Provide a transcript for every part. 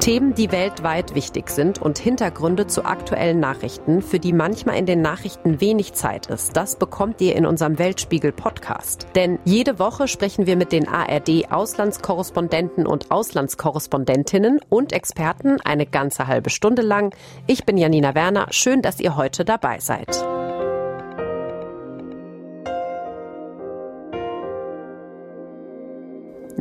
Themen, die weltweit wichtig sind und Hintergründe zu aktuellen Nachrichten, für die manchmal in den Nachrichten wenig Zeit ist, das bekommt ihr in unserem Weltspiegel Podcast. Denn jede Woche sprechen wir mit den ARD Auslandskorrespondenten und Auslandskorrespondentinnen und Experten eine ganze halbe Stunde lang. Ich bin Janina Werner, schön, dass ihr heute dabei seid.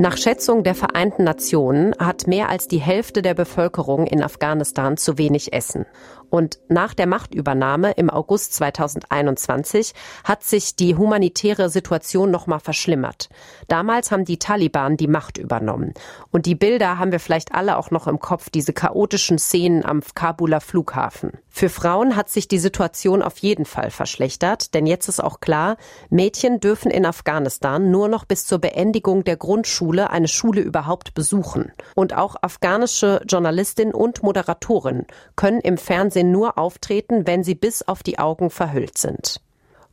Nach Schätzung der Vereinten Nationen hat mehr als die Hälfte der Bevölkerung in Afghanistan zu wenig Essen. Und nach der Machtübernahme im August 2021 hat sich die humanitäre Situation nochmal verschlimmert. Damals haben die Taliban die Macht übernommen. Und die Bilder haben wir vielleicht alle auch noch im Kopf, diese chaotischen Szenen am Kabuler Flughafen. Für Frauen hat sich die Situation auf jeden Fall verschlechtert, denn jetzt ist auch klar, Mädchen dürfen in Afghanistan nur noch bis zur Beendigung der Grundschule eine Schule überhaupt besuchen. Und auch afghanische Journalistinnen und Moderatorinnen können im Fernsehen Fernsehen nur auftreten, wenn sie bis auf die Augen verhüllt sind.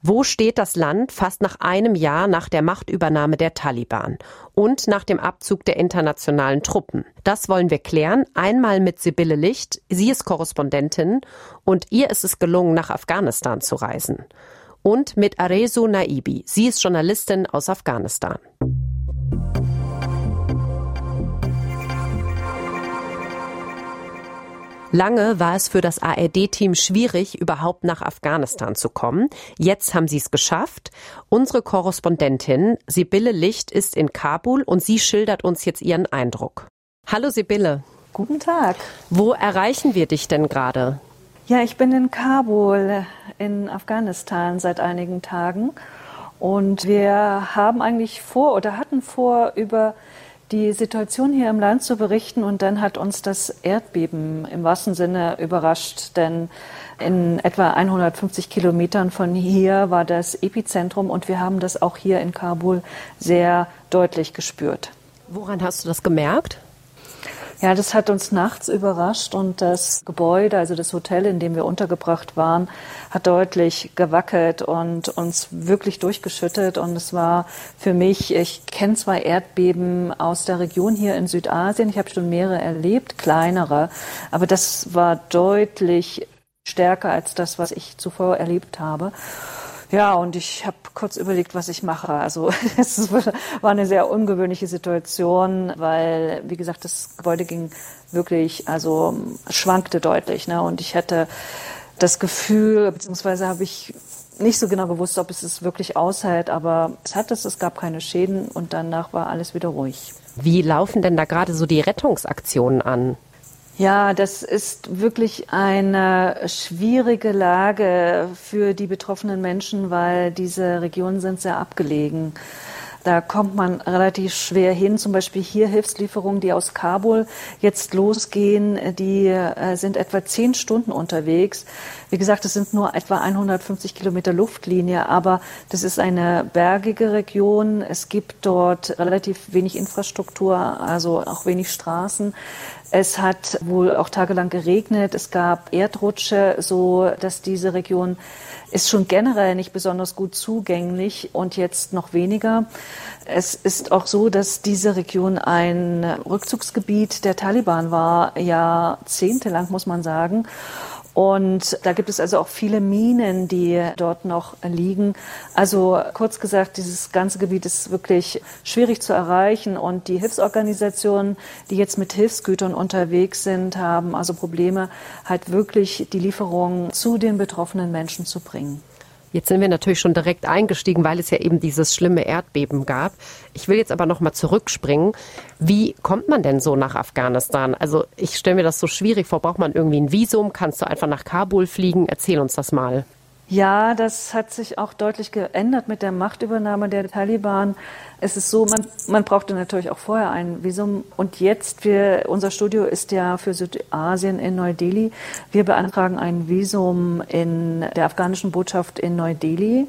Wo steht das Land fast nach einem Jahr nach der Machtübernahme der Taliban und nach dem Abzug der internationalen Truppen? Das wollen wir klären. Einmal mit Sibylle Licht. Sie ist Korrespondentin und ihr ist es gelungen, nach Afghanistan zu reisen. Und mit Arezu Naibi. Sie ist Journalistin aus Afghanistan. Lange war es für das ARD-Team schwierig, überhaupt nach Afghanistan zu kommen. Jetzt haben sie es geschafft. Unsere Korrespondentin Sibylle Licht ist in Kabul und sie schildert uns jetzt ihren Eindruck. Hallo Sibylle. Guten Tag. Wo erreichen wir dich denn gerade? Ja, ich bin in Kabul in Afghanistan seit einigen Tagen und wir haben eigentlich vor oder hatten vor, über die Situation hier im Land zu berichten und dann hat uns das Erdbeben im wahrsten Sinne überrascht, denn in etwa 150 Kilometern von hier war das Epizentrum und wir haben das auch hier in Kabul sehr deutlich gespürt. Woran hast du das gemerkt? Ja, das hat uns nachts überrascht und das Gebäude, also das Hotel, in dem wir untergebracht waren, hat deutlich gewackelt und uns wirklich durchgeschüttet. Und es war für mich, ich kenne zwei Erdbeben aus der Region hier in Südasien. Ich habe schon mehrere erlebt, kleinere, aber das war deutlich stärker als das, was ich zuvor erlebt habe. Ja, und ich habe kurz überlegt, was ich mache. Also es war eine sehr ungewöhnliche Situation, weil, wie gesagt, das Gebäude ging wirklich, also schwankte deutlich. Ne? Und ich hatte das Gefühl, beziehungsweise habe ich nicht so genau gewusst, ob es es wirklich aushält, aber es hat es, es gab keine Schäden und danach war alles wieder ruhig. Wie laufen denn da gerade so die Rettungsaktionen an? Ja, das ist wirklich eine schwierige Lage für die betroffenen Menschen, weil diese Regionen sind sehr abgelegen. Da kommt man relativ schwer hin. Zum Beispiel hier Hilfslieferungen, die aus Kabul jetzt losgehen, die äh, sind etwa zehn Stunden unterwegs. Wie gesagt, es sind nur etwa 150 Kilometer Luftlinie, aber das ist eine bergige Region. Es gibt dort relativ wenig Infrastruktur, also auch wenig Straßen. Es hat wohl auch tagelang geregnet. Es gab Erdrutsche, so dass diese Region ist schon generell nicht besonders gut zugänglich und jetzt noch weniger. Es ist auch so, dass diese Region ein Rückzugsgebiet der Taliban war, jahrzehntelang muss man sagen. Und da gibt es also auch viele Minen, die dort noch liegen. Also kurz gesagt, dieses ganze Gebiet ist wirklich schwierig zu erreichen. Und die Hilfsorganisationen, die jetzt mit Hilfsgütern unterwegs sind, haben also Probleme, halt wirklich die Lieferungen zu den betroffenen Menschen zu bringen. Jetzt sind wir natürlich schon direkt eingestiegen, weil es ja eben dieses schlimme Erdbeben gab. Ich will jetzt aber noch mal zurückspringen. Wie kommt man denn so nach Afghanistan? Also ich stelle mir das so schwierig vor. Braucht man irgendwie ein Visum? Kannst du einfach nach Kabul fliegen? Erzähl uns das mal. Ja, das hat sich auch deutlich geändert mit der Machtübernahme der Taliban. Es ist so, man, man brauchte natürlich auch vorher ein Visum. Und jetzt, wir, unser Studio ist ja für Südasien in Neu-Delhi. Wir beantragen ein Visum in der afghanischen Botschaft in Neu-Delhi.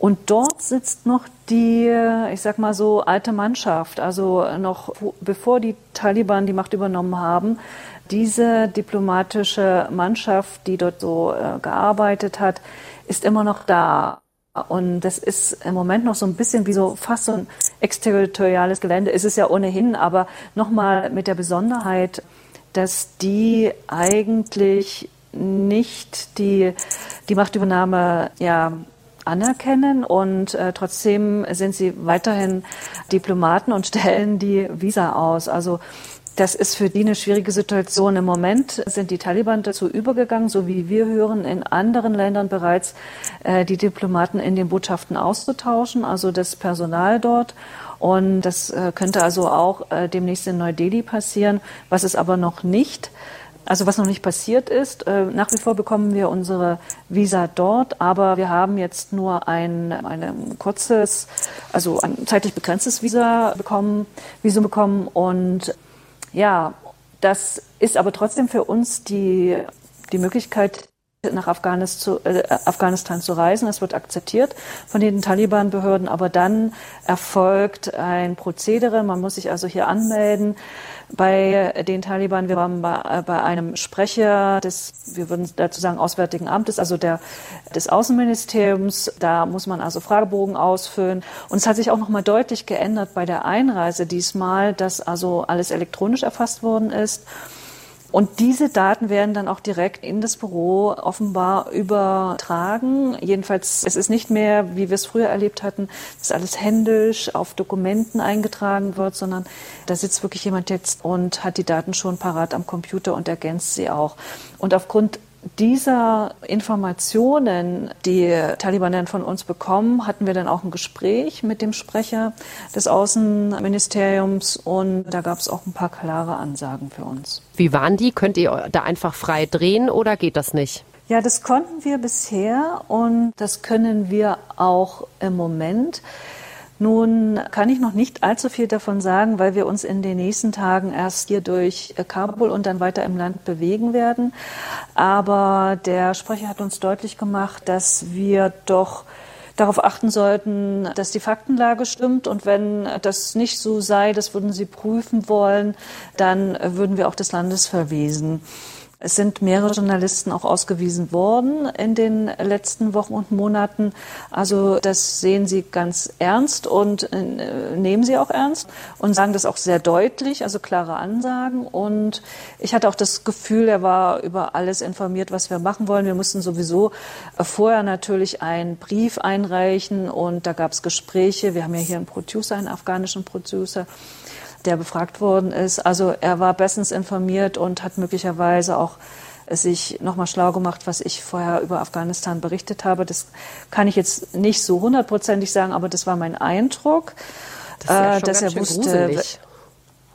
Und dort sitzt noch die, ich sag mal so, alte Mannschaft. Also noch bevor die Taliban die Macht übernommen haben, diese diplomatische Mannschaft, die dort so äh, gearbeitet hat, ist immer noch da. Und das ist im Moment noch so ein bisschen wie so fast so ein exterritoriales Gelände. Ist es ja ohnehin, aber nochmal mit der Besonderheit, dass die eigentlich nicht die, die Machtübernahme ja, anerkennen und äh, trotzdem sind sie weiterhin Diplomaten und stellen die Visa aus. Also das ist für die eine schwierige Situation. Im Moment sind die Taliban dazu übergegangen, so wie wir hören, in anderen Ländern bereits äh, die Diplomaten in den Botschaften auszutauschen, also das Personal dort. Und das äh, könnte also auch äh, demnächst in Neu-Delhi passieren, was es aber noch nicht. Also was noch nicht passiert ist, äh, nach wie vor bekommen wir unsere Visa dort, aber wir haben jetzt nur ein, ein kurzes, also ein zeitlich begrenztes Visa bekommen, Visum bekommen und ja, das ist aber trotzdem für uns die, die Möglichkeit, nach Afghanistan zu, äh, Afghanistan zu reisen. Das wird akzeptiert von den Taliban-Behörden, aber dann erfolgt ein Prozedere. Man muss sich also hier anmelden bei den Taliban. Wir waren bei, äh, bei einem Sprecher des, wir würden dazu sagen, Auswärtigen Amtes, also der, des Außenministeriums. Da muss man also Fragebogen ausfüllen. Und es hat sich auch nochmal deutlich geändert bei der Einreise diesmal, dass also alles elektronisch erfasst worden ist. Und diese Daten werden dann auch direkt in das Büro offenbar übertragen. Jedenfalls, es ist nicht mehr, wie wir es früher erlebt hatten, dass alles händisch auf Dokumenten eingetragen wird, sondern da sitzt wirklich jemand jetzt und hat die Daten schon parat am Computer und ergänzt sie auch. Und aufgrund dieser Informationen, die Taliban dann von uns bekommen, hatten wir dann auch ein Gespräch mit dem Sprecher des Außenministeriums und da gab es auch ein paar klare Ansagen für uns. Wie waren die? Könnt ihr da einfach frei drehen oder geht das nicht? Ja, das konnten wir bisher und das können wir auch im Moment. Nun kann ich noch nicht allzu viel davon sagen, weil wir uns in den nächsten Tagen erst hier durch äh, Kabul und dann weiter im Land bewegen werden. Aber der Sprecher hat uns deutlich gemacht, dass wir doch darauf achten sollten, dass die Faktenlage stimmt. Und wenn das nicht so sei, das würden Sie prüfen wollen, dann würden wir auch des Landes verwiesen. Es sind mehrere Journalisten auch ausgewiesen worden in den letzten Wochen und Monaten. Also das sehen Sie ganz ernst und äh, nehmen Sie auch ernst und sagen das auch sehr deutlich, also klare Ansagen. Und ich hatte auch das Gefühl, er war über alles informiert, was wir machen wollen. Wir mussten sowieso äh, vorher natürlich einen Brief einreichen und da gab es Gespräche. Wir haben ja hier einen Producer, einen afghanischen Producer der befragt worden ist. Also er war bestens informiert und hat möglicherweise auch sich nochmal schlau gemacht, was ich vorher über Afghanistan berichtet habe. Das kann ich jetzt nicht so hundertprozentig sagen, aber das war mein Eindruck, das ja äh, dass er wusste, gruselig.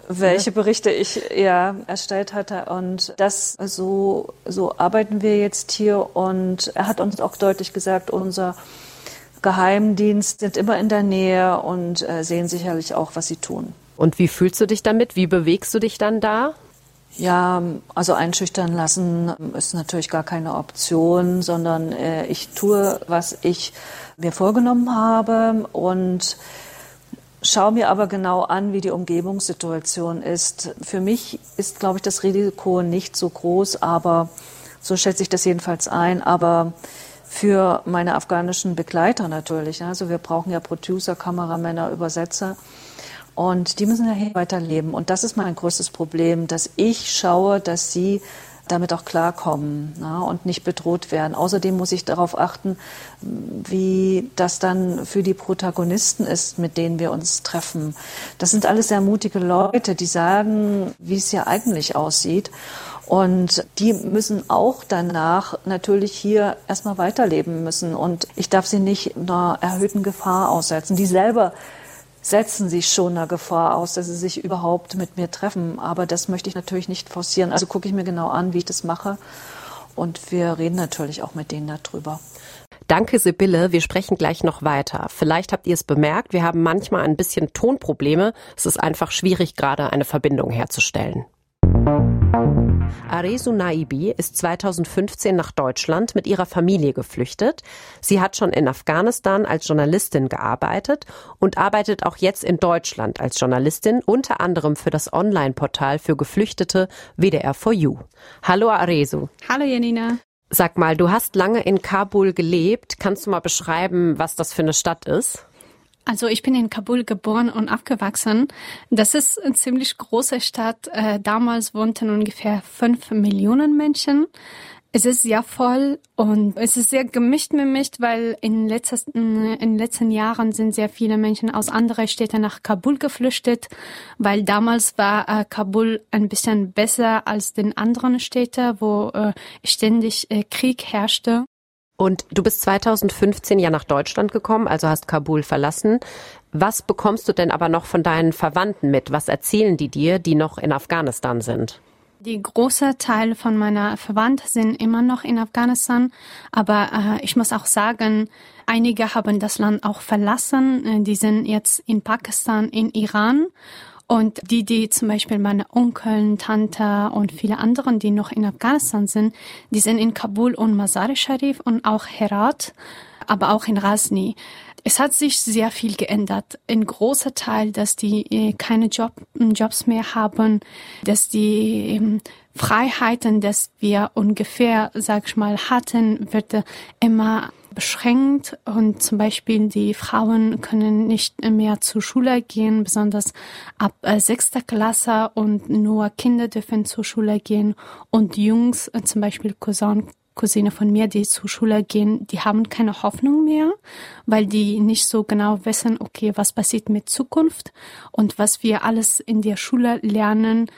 welche Berichte ich ja erstellt hatte. Und das so, so arbeiten wir jetzt hier. Und er hat uns auch deutlich gesagt, unser Geheimdienst sind immer in der Nähe und äh, sehen sicherlich auch, was sie tun. Und wie fühlst du dich damit? Wie bewegst du dich dann da? Ja, also einschüchtern lassen ist natürlich gar keine Option, sondern äh, ich tue, was ich mir vorgenommen habe und schaue mir aber genau an, wie die Umgebungssituation ist. Für mich ist, glaube ich, das Risiko nicht so groß, aber so schätze ich das jedenfalls ein. Aber für meine afghanischen Begleiter natürlich. Also wir brauchen ja Producer, Kameramänner, Übersetzer. Und die müssen ja hier weiterleben. Und das ist mein größtes Problem, dass ich schaue, dass sie damit auch klarkommen na, und nicht bedroht werden. Außerdem muss ich darauf achten, wie das dann für die Protagonisten ist, mit denen wir uns treffen. Das sind alles sehr mutige Leute, die sagen, wie es hier eigentlich aussieht. Und die müssen auch danach natürlich hier erstmal weiterleben müssen. Und ich darf sie nicht einer erhöhten Gefahr aussetzen. Die selber setzen sich schon einer Gefahr aus, dass sie sich überhaupt mit mir treffen. Aber das möchte ich natürlich nicht forcieren. Also gucke ich mir genau an, wie ich das mache. Und wir reden natürlich auch mit denen darüber. Danke, Sibylle. Wir sprechen gleich noch weiter. Vielleicht habt ihr es bemerkt, wir haben manchmal ein bisschen Tonprobleme. Es ist einfach schwierig, gerade eine Verbindung herzustellen. Aresu Naibi ist 2015 nach Deutschland mit ihrer Familie geflüchtet. Sie hat schon in Afghanistan als Journalistin gearbeitet und arbeitet auch jetzt in Deutschland als Journalistin, unter anderem für das Online-Portal für Geflüchtete WDR4U. Hallo Aresu. Hallo Janina. Sag mal, du hast lange in Kabul gelebt. Kannst du mal beschreiben, was das für eine Stadt ist? Also ich bin in Kabul geboren und aufgewachsen. Das ist eine ziemlich große Stadt. Äh, damals wohnten ungefähr fünf Millionen Menschen. Es ist sehr voll und es ist sehr gemischt gemischt, weil in, letzten, in den letzten Jahren sind sehr viele Menschen aus anderen Städten nach Kabul geflüchtet, weil damals war äh, Kabul ein bisschen besser als den anderen Städten, wo äh, ständig Krieg herrschte. Und du bist 2015 ja nach Deutschland gekommen, also hast Kabul verlassen. Was bekommst du denn aber noch von deinen Verwandten mit? Was erzählen die dir, die noch in Afghanistan sind? Die große Teil von meiner Verwandten sind immer noch in Afghanistan, aber äh, ich muss auch sagen, einige haben das Land auch verlassen. Äh, die sind jetzt in Pakistan, in Iran. Und die, die zum Beispiel meine Onkel, Tante und viele anderen, die noch in Afghanistan sind, die sind in Kabul und Mazar-e Sharif und auch Herat, aber auch in Razni. Es hat sich sehr viel geändert. Ein großer Teil, dass die äh, keine Job, Jobs mehr haben, dass die ähm, Freiheiten, dass wir ungefähr, sag ich mal, hatten, wird immer beschränkt. Und zum Beispiel die Frauen können nicht mehr zur Schule gehen, besonders ab äh, sechster Klasse. Und nur Kinder dürfen zur Schule gehen. Und Jungs, äh, zum Beispiel Cousin, Cousine von mir, die zur Schule gehen, die haben keine Hoffnung mehr, weil die nicht so genau wissen, okay, was passiert mit Zukunft und was wir alles in der Schule lernen,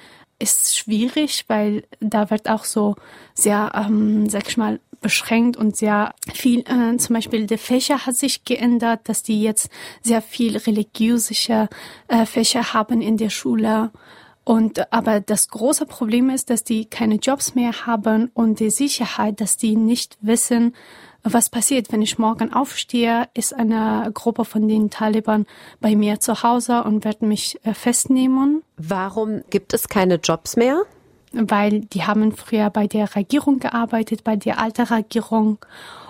ist schwierig, weil da wird auch so sehr, ähm, sag ich mal, beschränkt und sehr viel, äh, zum Beispiel der Fächer hat sich geändert, dass die jetzt sehr viel religiöse äh, Fächer haben in der Schule. Und aber das große Problem ist, dass die keine Jobs mehr haben und die Sicherheit, dass die nicht wissen, was passiert, wenn ich morgen aufstehe, ist eine Gruppe von den Taliban bei mir zu Hause und werden mich äh, festnehmen. Warum gibt es keine Jobs mehr? Weil die haben früher bei der Regierung gearbeitet, bei der alten Regierung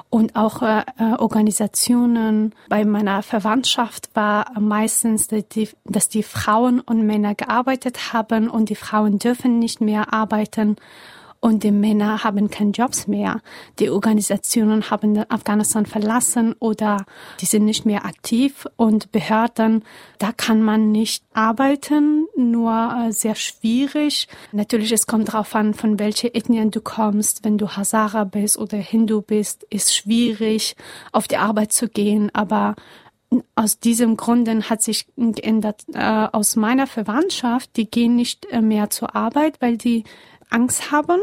und auch äh, äh, Organisationen. Bei meiner Verwandtschaft war meistens, die, dass die Frauen und Männer gearbeitet haben und die Frauen dürfen nicht mehr arbeiten und die Männer haben keine Jobs mehr. Die Organisationen haben Afghanistan verlassen oder die sind nicht mehr aktiv und Behörden, da kann man nicht arbeiten, nur äh, sehr schwierig. Natürlich, es kommt darauf an, von welcher Ethnien du kommst. Wenn du Hazara bist oder Hindu bist, ist schwierig, auf die Arbeit zu gehen, aber aus diesem Grunde hat sich geändert äh, aus meiner Verwandtschaft. Die gehen nicht äh, mehr zur Arbeit, weil die Angst haben.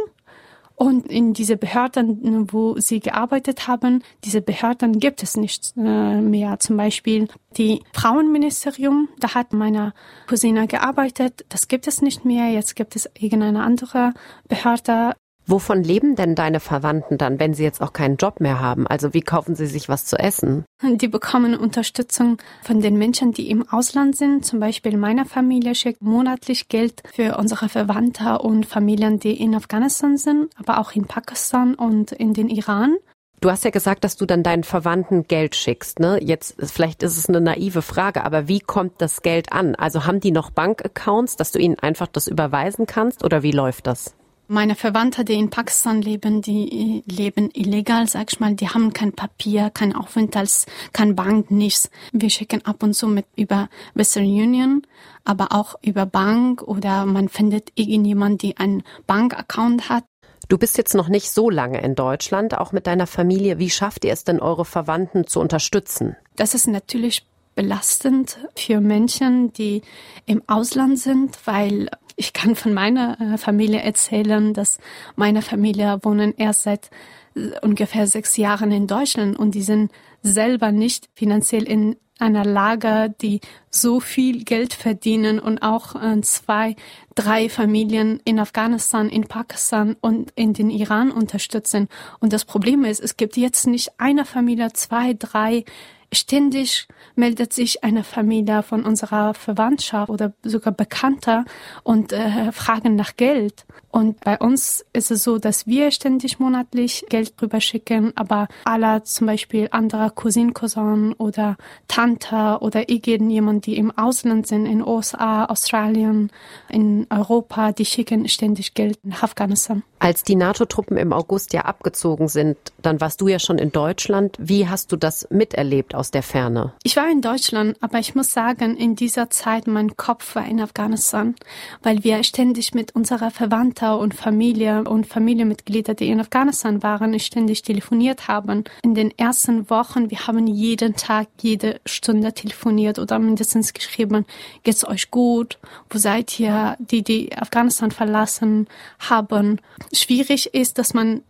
Und in diese Behörden, wo sie gearbeitet haben, diese Behörden gibt es nicht äh, mehr. Zum Beispiel die Frauenministerium, da hat meine Cousine gearbeitet. Das gibt es nicht mehr. Jetzt gibt es irgendeine andere Behörde. Wovon leben denn deine Verwandten dann, wenn sie jetzt auch keinen Job mehr haben? Also wie kaufen sie sich was zu essen? Die bekommen Unterstützung von den Menschen, die im Ausland sind. Zum Beispiel meine Familie schickt monatlich Geld für unsere Verwandte und Familien, die in Afghanistan sind, aber auch in Pakistan und in den Iran. Du hast ja gesagt, dass du dann deinen Verwandten Geld schickst, ne? Jetzt, vielleicht ist es eine naive Frage, aber wie kommt das Geld an? Also haben die noch Bankaccounts, dass du ihnen einfach das überweisen kannst oder wie läuft das? Meine Verwandte, die in Pakistan leben, die leben illegal, sag ich mal, die haben kein Papier, kein Aufenthalts, kein Bank, nichts. Wir schicken ab und zu mit über Western Union, aber auch über Bank oder man findet irgendjemand, die einen Bankaccount hat. Du bist jetzt noch nicht so lange in Deutschland, auch mit deiner Familie. Wie schafft ihr es denn, eure Verwandten zu unterstützen? Das ist natürlich belastend für Menschen, die im Ausland sind, weil ich kann von meiner äh, Familie erzählen, dass meine Familie wohnen erst seit äh, ungefähr sechs Jahren in Deutschland und die sind selber nicht finanziell in einer Lage, die so viel Geld verdienen und auch äh, zwei, drei Familien in Afghanistan, in Pakistan und in den Iran unterstützen. Und das Problem ist, es gibt jetzt nicht eine Familie, zwei, drei ständig meldet sich eine Familie von unserer Verwandtschaft oder sogar Bekannter und äh, fragen nach Geld. Und bei uns ist es so, dass wir ständig monatlich Geld drüber schicken, aber alle zum Beispiel andere Cousin, Cousin oder Tante oder irgendjemand, die im Ausland sind, in USA, Australien, in Europa, die schicken ständig Geld nach Afghanistan. Als die NATO-Truppen im August ja abgezogen sind, dann warst du ja schon in Deutschland. Wie hast du das miterlebt aus der Ferne? Ich war in Deutschland, aber ich muss sagen, in dieser Zeit mein Kopf war in Afghanistan, weil wir ständig mit unserer Verwandter und Familie und Familienmitglieder, die in Afghanistan waren, ständig telefoniert haben. In den ersten Wochen, wir haben jeden Tag, jede Stunde telefoniert oder mindestens geschrieben, geht's euch gut? Wo seid ihr? Die, die Afghanistan verlassen haben schwierig ist, dass man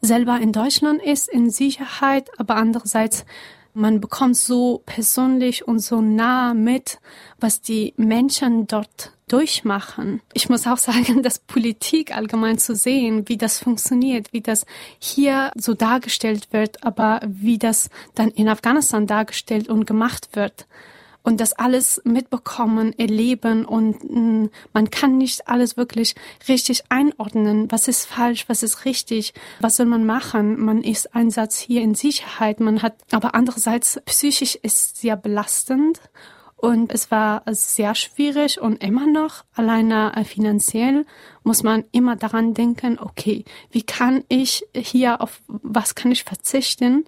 selber in Deutschland ist, in Sicherheit, aber andererseits man bekommt so persönlich und so nah mit, was die Menschen dort durchmachen. Ich muss auch sagen, dass Politik allgemein zu sehen, wie das funktioniert, wie das hier so dargestellt wird, aber wie das dann in Afghanistan dargestellt und gemacht wird und das alles mitbekommen, erleben und mm, man kann nicht alles wirklich richtig einordnen. Was ist falsch, was ist richtig, was soll man machen? Man ist Einsatz hier in Sicherheit, man hat, aber andererseits psychisch ist sehr belastend und es war sehr schwierig und immer noch alleine äh, finanziell muss man immer daran denken, okay, wie kann ich hier auf was kann ich verzichten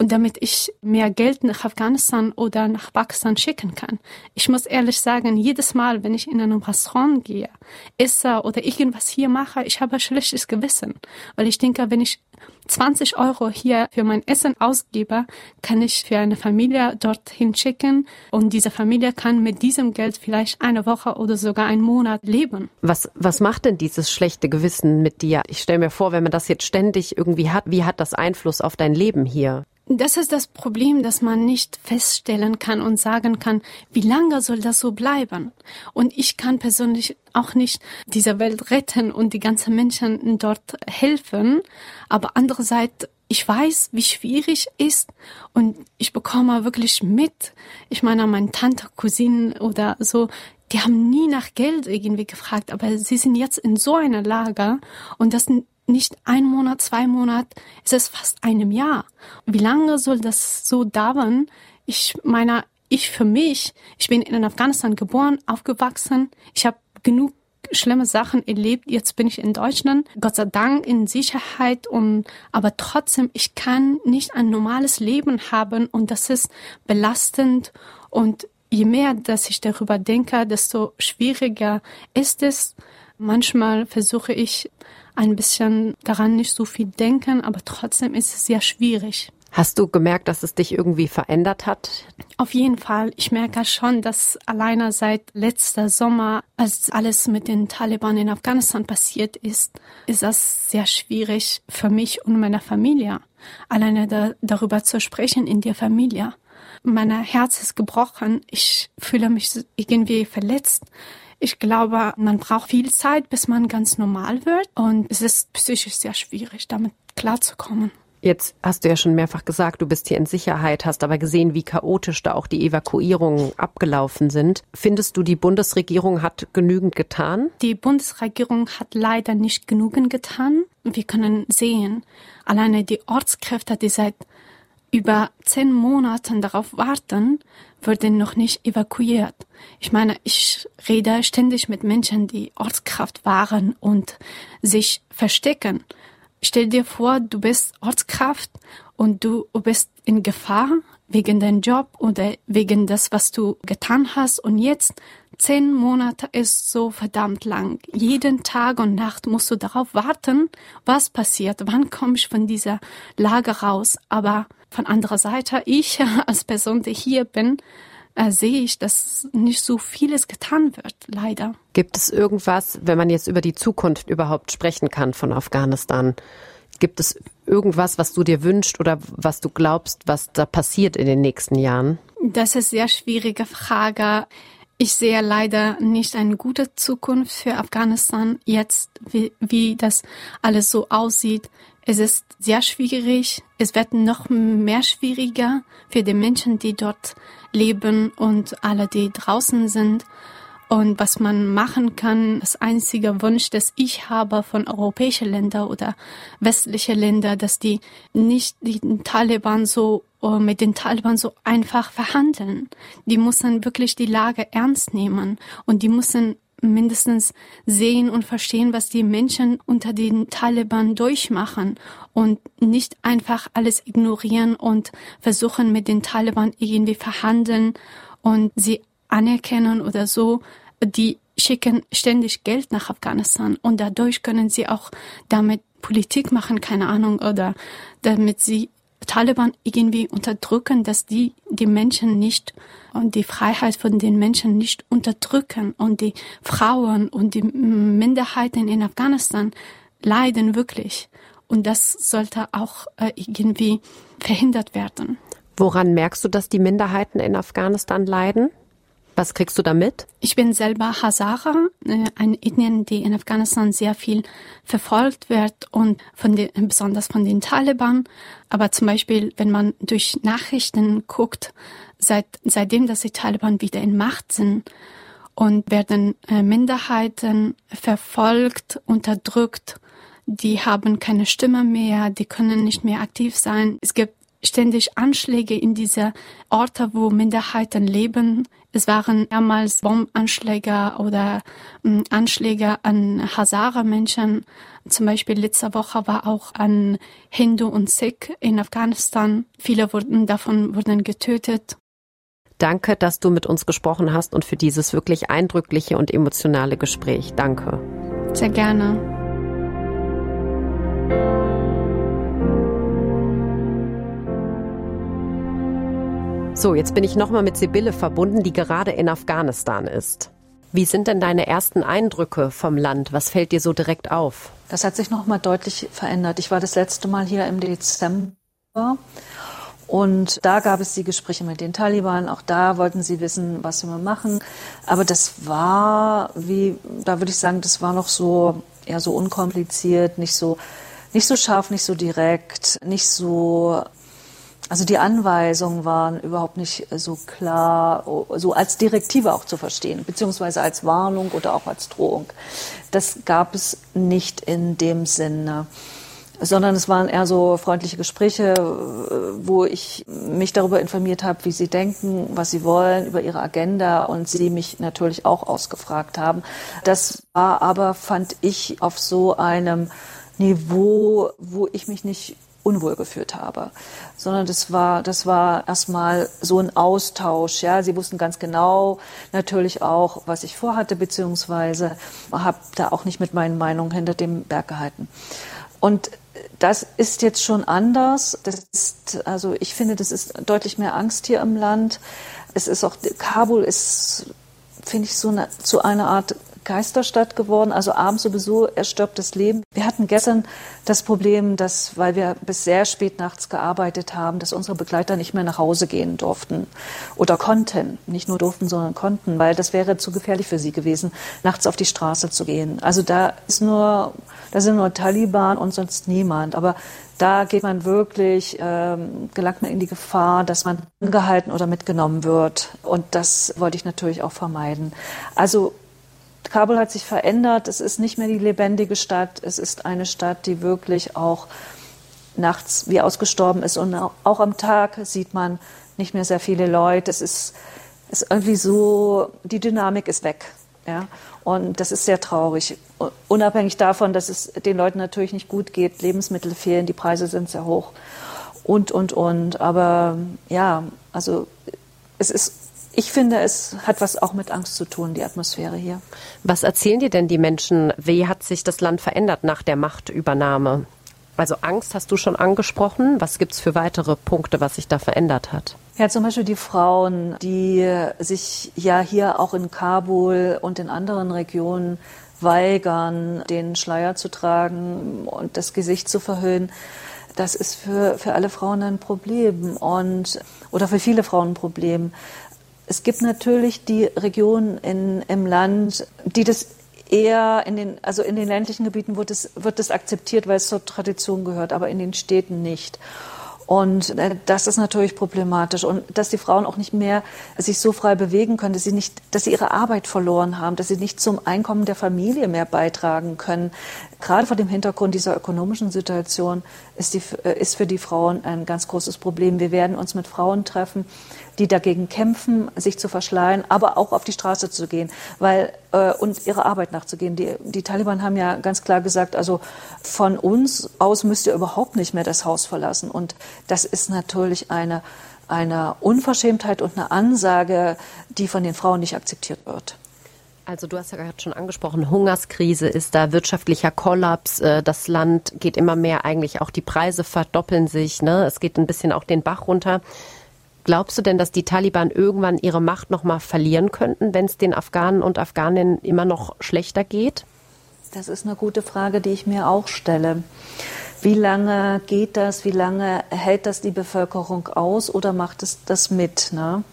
und damit ich mehr Geld nach Afghanistan oder nach Pakistan schicken kann. Ich muss ehrlich sagen, jedes Mal, wenn ich in ein Restaurant gehe, esse oder irgendwas hier mache, ich habe ein schlechtes Gewissen, weil ich denke, wenn ich 20 Euro hier für mein Essen ausgebe, kann ich für eine Familie dorthin schicken und diese Familie kann mit diesem Geld vielleicht eine Woche oder sogar einen Monat leben. Was, was macht denn dieses schlechte Gewissen mit dir? Ich stelle mir vor, wenn man das jetzt ständig irgendwie hat, wie hat das Einfluss auf dein Leben hier? Das ist das Problem, dass man nicht feststellen kann und sagen kann, wie lange soll das so bleiben. Und ich kann persönlich auch nicht diese Welt retten und die ganzen Menschen dort helfen. Aber andererseits, ich weiß, wie schwierig ist und ich bekomme wirklich mit. Ich meine, meine Tante, Cousinen oder so, die haben nie nach Geld irgendwie gefragt, aber sie sind jetzt in so einer Lage und das nicht ein Monat, zwei Monate, es ist fast einem Jahr. Wie lange soll das so dauern? Ich meine, ich für mich, ich bin in Afghanistan geboren, aufgewachsen, ich habe genug schlimme Sachen erlebt. Jetzt bin ich in Deutschland, Gott sei Dank in Sicherheit und aber trotzdem, ich kann nicht ein normales Leben haben und das ist belastend und je mehr, dass ich darüber denke, desto schwieriger ist es. Manchmal versuche ich ein bisschen daran nicht so viel denken, aber trotzdem ist es sehr schwierig. Hast du gemerkt, dass es dich irgendwie verändert hat? Auf jeden Fall. Ich merke schon, dass alleine seit letzter Sommer, als alles mit den Taliban in Afghanistan passiert ist, ist das sehr schwierig für mich und meine Familie. Alleine da, darüber zu sprechen in der Familie. Mein Herz ist gebrochen. Ich fühle mich irgendwie verletzt. Ich glaube, man braucht viel Zeit, bis man ganz normal wird. Und es ist psychisch sehr schwierig, damit klarzukommen. Jetzt hast du ja schon mehrfach gesagt, du bist hier in Sicherheit, hast aber gesehen, wie chaotisch da auch die Evakuierungen abgelaufen sind. Findest du, die Bundesregierung hat genügend getan? Die Bundesregierung hat leider nicht genügend getan. Wir können sehen, alleine die Ortskräfte, die seit über zehn Monaten darauf warten, wurden noch nicht evakuiert. Ich meine, ich rede ständig mit Menschen, die Ortskraft waren und sich verstecken. Stell dir vor, du bist Ortskraft und du bist in Gefahr wegen deinem Job oder wegen das, was du getan hast und jetzt zehn Monate ist so verdammt lang. Jeden Tag und Nacht musst du darauf warten, was passiert, wann komme ich von dieser Lage raus. Aber von anderer Seite, ich als Person, die hier bin, äh, sehe ich, dass nicht so vieles getan wird, leider. Gibt es irgendwas, wenn man jetzt über die Zukunft überhaupt sprechen kann von Afghanistan? Gibt es irgendwas, was du dir wünschst oder was du glaubst, was da passiert in den nächsten Jahren? Das ist eine sehr schwierige Frage. Ich sehe leider nicht eine gute Zukunft für Afghanistan jetzt, wie, wie das alles so aussieht. Es ist sehr schwierig. Es wird noch mehr schwieriger für die Menschen, die dort leben und alle, die draußen sind. Und was man machen kann, das einzige Wunsch, das ich habe von europäischen Ländern oder westlichen Ländern, dass die nicht die Taliban so äh, mit den Taliban so einfach verhandeln. Die müssen wirklich die Lage ernst nehmen und die müssen mindestens sehen und verstehen, was die Menschen unter den Taliban durchmachen und nicht einfach alles ignorieren und versuchen mit den Taliban irgendwie verhandeln und sie anerkennen oder so. Die schicken ständig Geld nach Afghanistan und dadurch können sie auch damit Politik machen, keine Ahnung, oder damit sie Taliban irgendwie unterdrücken, dass die die Menschen nicht und die Freiheit von den Menschen nicht unterdrücken und die Frauen und die Minderheiten in Afghanistan leiden wirklich. Und das sollte auch äh, irgendwie verhindert werden. Woran merkst du, dass die Minderheiten in Afghanistan leiden? Was kriegst du damit? Ich bin selber Hazara, äh, eine Ethnien, die in Afghanistan sehr viel verfolgt wird und von den, besonders von den Taliban. Aber zum Beispiel, wenn man durch Nachrichten guckt, seit, seitdem, dass die Taliban wieder in Macht sind und werden äh, Minderheiten verfolgt, unterdrückt, die haben keine Stimme mehr, die können nicht mehr aktiv sein. Es gibt ständig Anschläge in diese Orte, wo Minderheiten leben. Es waren mehrmals Bombenanschläge oder ähm, Anschläge an Hazara-Menschen. Zum Beispiel letzte Woche war auch an Hindu und Sikh in Afghanistan. Viele wurden davon wurden getötet. Danke, dass du mit uns gesprochen hast und für dieses wirklich eindrückliche und emotionale Gespräch. Danke. Sehr gerne. So, jetzt bin ich nochmal mit Sibylle verbunden, die gerade in Afghanistan ist. Wie sind denn deine ersten Eindrücke vom Land? Was fällt dir so direkt auf? Das hat sich nochmal deutlich verändert. Ich war das letzte Mal hier im Dezember und da gab es die Gespräche mit den Taliban. Auch da wollten sie wissen, was wir machen. Aber das war, wie, da würde ich sagen, das war noch so, eher so unkompliziert, nicht so, nicht so scharf, nicht so direkt, nicht so also die Anweisungen waren überhaupt nicht so klar, so als Direktive auch zu verstehen, beziehungsweise als Warnung oder auch als Drohung. Das gab es nicht in dem Sinne sondern es waren eher so freundliche Gespräche, wo ich mich darüber informiert habe, wie sie denken, was sie wollen, über ihre Agenda und sie mich natürlich auch ausgefragt haben. Das war aber, fand ich, auf so einem Niveau, wo ich mich nicht unwohl gefühlt habe, sondern das war, das war erstmal so ein Austausch. Ja, sie wussten ganz genau natürlich auch, was ich vorhatte, beziehungsweise habe da auch nicht mit meinen Meinungen hinter dem Berg gehalten. Und das ist jetzt schon anders. Das ist, also ich finde, das ist deutlich mehr Angst hier im Land. Es ist auch, Kabul ist, finde ich, so eine, zu einer Art Geisterstadt geworden, also abends sowieso erstopptes Leben. Wir hatten gestern das Problem, dass, weil wir bis sehr spät nachts gearbeitet haben, dass unsere Begleiter nicht mehr nach Hause gehen durften oder konnten. Nicht nur durften, sondern konnten, weil das wäre zu gefährlich für sie gewesen, nachts auf die Straße zu gehen. Also da ist nur, da sind nur Taliban und sonst niemand. Aber da geht man wirklich, ähm, gelangt man in die Gefahr, dass man angehalten oder mitgenommen wird. Und das wollte ich natürlich auch vermeiden. Also Kabul hat sich verändert. Es ist nicht mehr die lebendige Stadt. Es ist eine Stadt, die wirklich auch nachts wie ausgestorben ist. Und auch am Tag sieht man nicht mehr sehr viele Leute. Es ist, ist irgendwie so, die Dynamik ist weg. Ja? Und das ist sehr traurig. Unabhängig davon, dass es den Leuten natürlich nicht gut geht, Lebensmittel fehlen, die Preise sind sehr hoch und, und, und. Aber ja, also es ist ich finde, es hat was auch mit Angst zu tun, die Atmosphäre hier. Was erzählen dir denn die Menschen? Wie hat sich das Land verändert nach der Machtübernahme? Also Angst hast du schon angesprochen. Was gibt es für weitere Punkte, was sich da verändert hat? Ja, zum Beispiel die Frauen, die sich ja hier auch in Kabul und in anderen Regionen weigern, den Schleier zu tragen und das Gesicht zu verhüllen. Das ist für, für alle Frauen ein Problem und, oder für viele Frauen ein Problem. Es gibt natürlich die Regionen in, im Land, die das eher in den, also in den ländlichen Gebieten wird es, wird es akzeptiert, weil es zur Tradition gehört, aber in den Städten nicht. Und äh, das ist natürlich problematisch. Und dass die Frauen auch nicht mehr sich so frei bewegen können, dass sie nicht, dass sie ihre Arbeit verloren haben, dass sie nicht zum Einkommen der Familie mehr beitragen können. Gerade vor dem Hintergrund dieser ökonomischen Situation ist, die, äh, ist für die Frauen ein ganz großes Problem. Wir werden uns mit Frauen treffen, die dagegen kämpfen, sich zu verschleiern, aber auch auf die Straße zu gehen, weil äh, und ihrer Arbeit nachzugehen. Die, die Taliban haben ja ganz klar gesagt, also von uns aus müsst ihr überhaupt nicht mehr das Haus verlassen. Und das ist natürlich eine eine Unverschämtheit und eine Ansage, die von den Frauen nicht akzeptiert wird. Also du hast ja gerade schon angesprochen, Hungerskrise ist da, wirtschaftlicher Kollaps, äh, das Land geht immer mehr eigentlich, auch die Preise verdoppeln sich, ne? es geht ein bisschen auch den Bach runter. Glaubst du denn, dass die Taliban irgendwann ihre Macht nochmal verlieren könnten, wenn es den Afghanen und Afghaninnen immer noch schlechter geht? Das ist eine gute Frage, die ich mir auch stelle. Wie lange geht das? Wie lange hält das die Bevölkerung aus oder macht es das mit? Ne?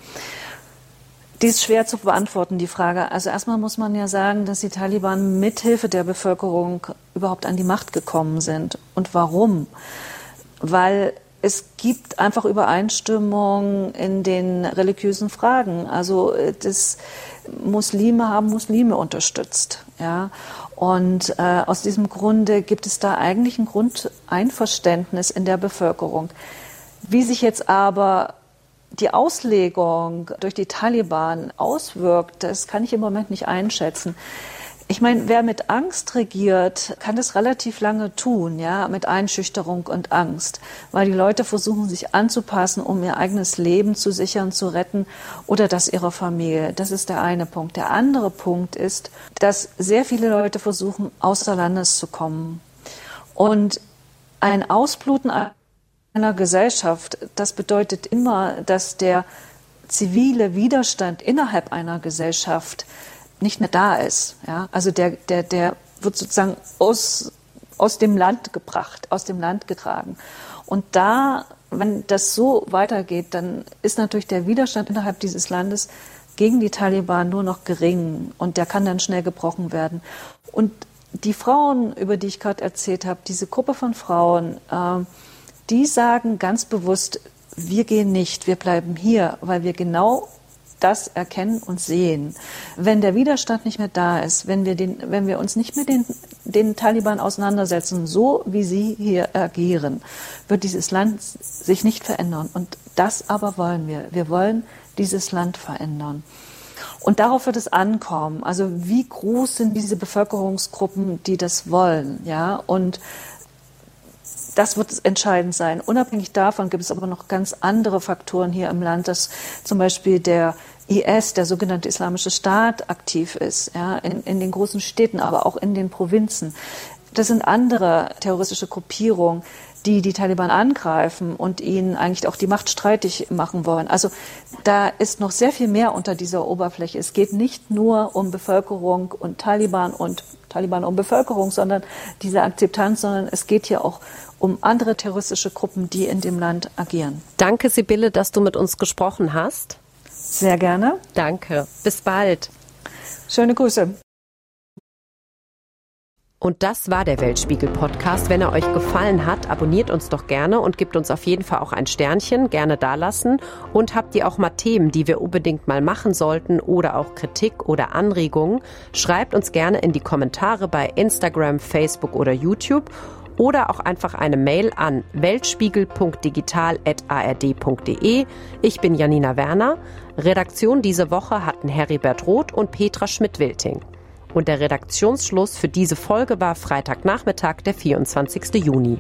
Die ist schwer zu beantworten, die Frage. Also erstmal muss man ja sagen, dass die Taliban mithilfe der Bevölkerung überhaupt an die Macht gekommen sind. Und warum? Weil es gibt einfach Übereinstimmung in den religiösen Fragen. Also das Muslime haben Muslime unterstützt, ja. Und äh, aus diesem Grunde gibt es da eigentlich ein Grundeinverständnis in der Bevölkerung. Wie sich jetzt aber die Auslegung durch die Taliban auswirkt, das kann ich im Moment nicht einschätzen. Ich meine, wer mit Angst regiert, kann das relativ lange tun, ja, mit Einschüchterung und Angst, weil die Leute versuchen, sich anzupassen, um ihr eigenes Leben zu sichern, zu retten oder das ihrer Familie. Das ist der eine Punkt. Der andere Punkt ist, dass sehr viele Leute versuchen, außer Landes zu kommen. Und ein Ausbluten einer Gesellschaft, das bedeutet immer, dass der zivile Widerstand innerhalb einer Gesellschaft nicht mehr da ist. Ja? Also der, der, der wird sozusagen aus, aus dem Land gebracht, aus dem Land getragen. Und da, wenn das so weitergeht, dann ist natürlich der Widerstand innerhalb dieses Landes gegen die Taliban nur noch gering und der kann dann schnell gebrochen werden. Und die Frauen, über die ich gerade erzählt habe, diese Gruppe von Frauen, äh, die sagen ganz bewusst, wir gehen nicht, wir bleiben hier, weil wir genau das erkennen und sehen. Wenn der Widerstand nicht mehr da ist, wenn wir, den, wenn wir uns nicht mehr den, den Taliban auseinandersetzen, so wie sie hier agieren, wird dieses Land sich nicht verändern. Und das aber wollen wir. Wir wollen dieses Land verändern. Und darauf wird es ankommen. Also wie groß sind diese Bevölkerungsgruppen, die das wollen, ja? Und das wird entscheidend sein. Unabhängig davon gibt es aber noch ganz andere Faktoren hier im Land, dass zum Beispiel der IS, der sogenannte Islamische Staat, aktiv ist, ja, in, in den großen Städten, aber auch in den Provinzen. Das sind andere terroristische Gruppierungen, die die Taliban angreifen und ihnen eigentlich auch die Macht streitig machen wollen. Also da ist noch sehr viel mehr unter dieser Oberfläche. Es geht nicht nur um Bevölkerung und Taliban und Taliban um Bevölkerung, sondern diese Akzeptanz, sondern es geht hier auch um andere terroristische Gruppen, die in dem Land agieren. Danke, Sibylle, dass du mit uns gesprochen hast. Sehr gerne. Danke. Bis bald. Schöne Grüße. Und das war der Weltspiegel-Podcast. Wenn er euch gefallen hat, abonniert uns doch gerne und gebt uns auf jeden Fall auch ein Sternchen, gerne dalassen. Und habt ihr auch mal Themen, die wir unbedingt mal machen sollten oder auch Kritik oder Anregungen, schreibt uns gerne in die Kommentare bei Instagram, Facebook oder YouTube oder auch einfach eine Mail an weltspiegel.digital.ard.de. Ich bin Janina Werner. Redaktion diese Woche hatten Heribert Roth und Petra Schmidt-Wilting. Und der Redaktionsschluss für diese Folge war Freitagnachmittag, der 24. Juni.